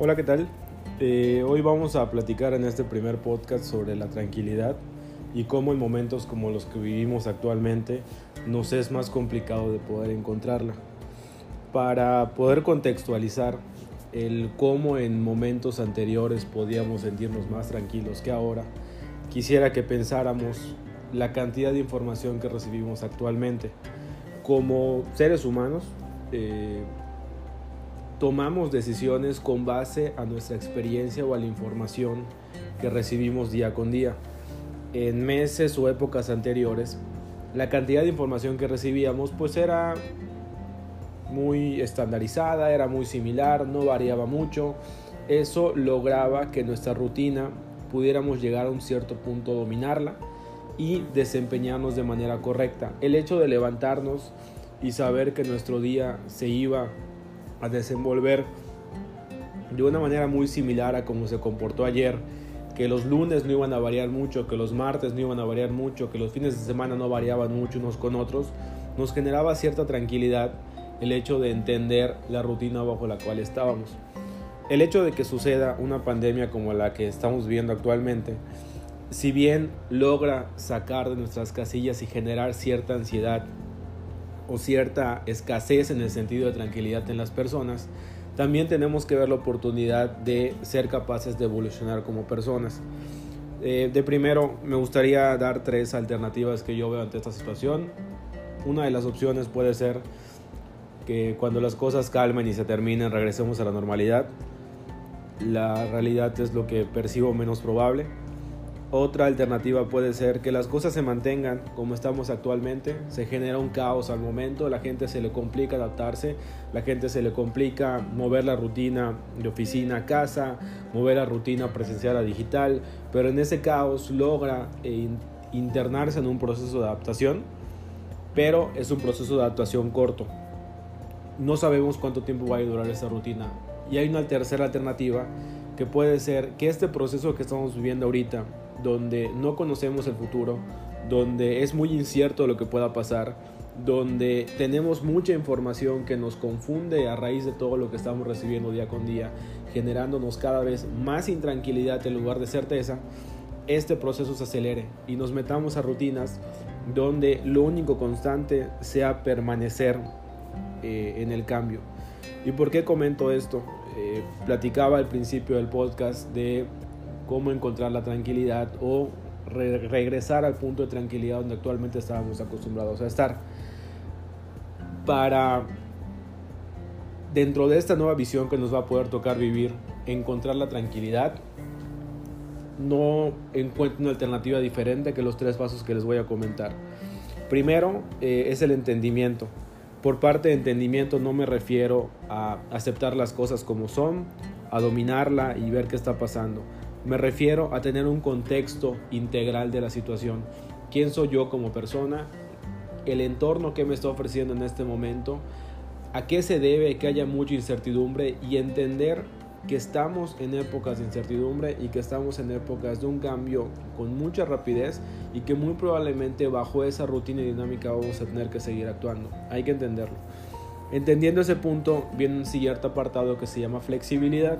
Hola, ¿qué tal? Eh, hoy vamos a platicar en este primer podcast sobre la tranquilidad y cómo en momentos como los que vivimos actualmente nos es más complicado de poder encontrarla. Para poder contextualizar el cómo en momentos anteriores podíamos sentirnos más tranquilos que ahora, quisiera que pensáramos la cantidad de información que recibimos actualmente. Como seres humanos, eh, tomamos decisiones con base a nuestra experiencia o a la información que recibimos día con día. En meses o épocas anteriores, la cantidad de información que recibíamos pues era muy estandarizada, era muy similar, no variaba mucho. Eso lograba que nuestra rutina pudiéramos llegar a un cierto punto dominarla y desempeñarnos de manera correcta. El hecho de levantarnos y saber que nuestro día se iba a desenvolver de una manera muy similar a como se comportó ayer, que los lunes no iban a variar mucho, que los martes no iban a variar mucho, que los fines de semana no variaban mucho unos con otros, nos generaba cierta tranquilidad el hecho de entender la rutina bajo la cual estábamos. El hecho de que suceda una pandemia como la que estamos viendo actualmente, si bien logra sacar de nuestras casillas y generar cierta ansiedad o cierta escasez en el sentido de tranquilidad en las personas, también tenemos que ver la oportunidad de ser capaces de evolucionar como personas. Eh, de primero, me gustaría dar tres alternativas que yo veo ante esta situación. Una de las opciones puede ser que cuando las cosas calmen y se terminen regresemos a la normalidad. La realidad es lo que percibo menos probable. Otra alternativa puede ser que las cosas se mantengan como estamos actualmente, se genera un caos al momento, la gente se le complica adaptarse, la gente se le complica mover la rutina de oficina a casa, mover la rutina presencial a digital, pero en ese caos logra eh, internarse en un proceso de adaptación, pero es un proceso de adaptación corto. No sabemos cuánto tiempo va a durar esta rutina. Y hay una tercera alternativa que puede ser que este proceso que estamos viviendo ahorita, donde no conocemos el futuro, donde es muy incierto lo que pueda pasar, donde tenemos mucha información que nos confunde a raíz de todo lo que estamos recibiendo día con día, generándonos cada vez más intranquilidad en lugar de certeza, este proceso se acelere y nos metamos a rutinas donde lo único constante sea permanecer eh, en el cambio. ¿Y por qué comento esto? Eh, platicaba al principio del podcast de cómo encontrar la tranquilidad o regresar al punto de tranquilidad donde actualmente estábamos acostumbrados a estar. Para, dentro de esta nueva visión que nos va a poder tocar vivir, encontrar la tranquilidad, no encuentro una alternativa diferente que los tres pasos que les voy a comentar. Primero eh, es el entendimiento. Por parte de entendimiento no me refiero a aceptar las cosas como son, a dominarla y ver qué está pasando. Me refiero a tener un contexto integral de la situación. ¿Quién soy yo como persona? El entorno que me está ofreciendo en este momento. ¿A qué se debe que haya mucha incertidumbre? Y entender que estamos en épocas de incertidumbre y que estamos en épocas de un cambio con mucha rapidez y que muy probablemente bajo esa rutina y dinámica vamos a tener que seguir actuando. Hay que entenderlo. Entendiendo ese punto viene un siguiente apartado que se llama flexibilidad.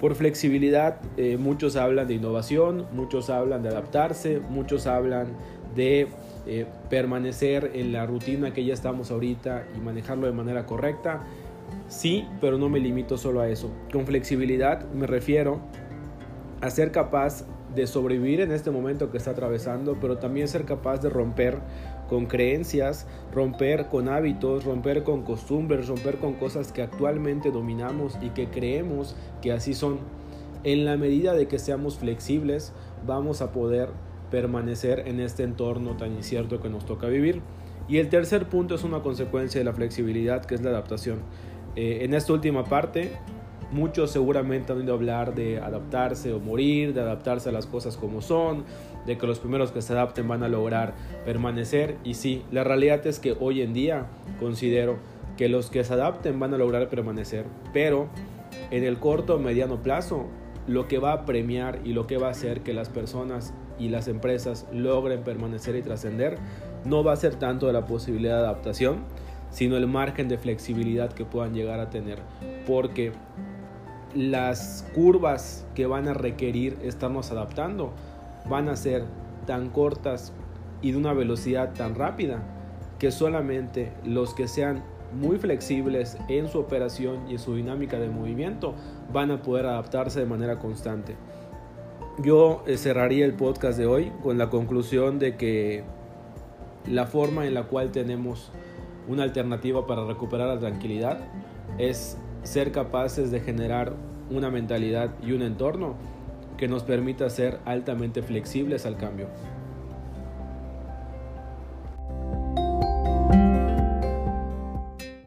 Por flexibilidad, eh, muchos hablan de innovación, muchos hablan de adaptarse, muchos hablan de eh, permanecer en la rutina que ya estamos ahorita y manejarlo de manera correcta. Sí, pero no me limito solo a eso. Con flexibilidad me refiero a ser capaz de sobrevivir en este momento que está atravesando, pero también ser capaz de romper con creencias, romper con hábitos, romper con costumbres, romper con cosas que actualmente dominamos y que creemos que así son. En la medida de que seamos flexibles, vamos a poder permanecer en este entorno tan incierto que nos toca vivir. Y el tercer punto es una consecuencia de la flexibilidad, que es la adaptación. Eh, en esta última parte Muchos seguramente han oído hablar de adaptarse o morir, de adaptarse a las cosas como son, de que los primeros que se adapten van a lograr permanecer. Y sí, la realidad es que hoy en día considero que los que se adapten van a lograr permanecer. Pero en el corto o mediano plazo, lo que va a premiar y lo que va a hacer que las personas y las empresas logren permanecer y trascender no va a ser tanto la posibilidad de adaptación, sino el margen de flexibilidad que puedan llegar a tener. Porque las curvas que van a requerir estarnos adaptando van a ser tan cortas y de una velocidad tan rápida que solamente los que sean muy flexibles en su operación y en su dinámica de movimiento van a poder adaptarse de manera constante. Yo eh, cerraría el podcast de hoy con la conclusión de que la forma en la cual tenemos una alternativa para recuperar la tranquilidad es ser capaces de generar una mentalidad y un entorno que nos permita ser altamente flexibles al cambio.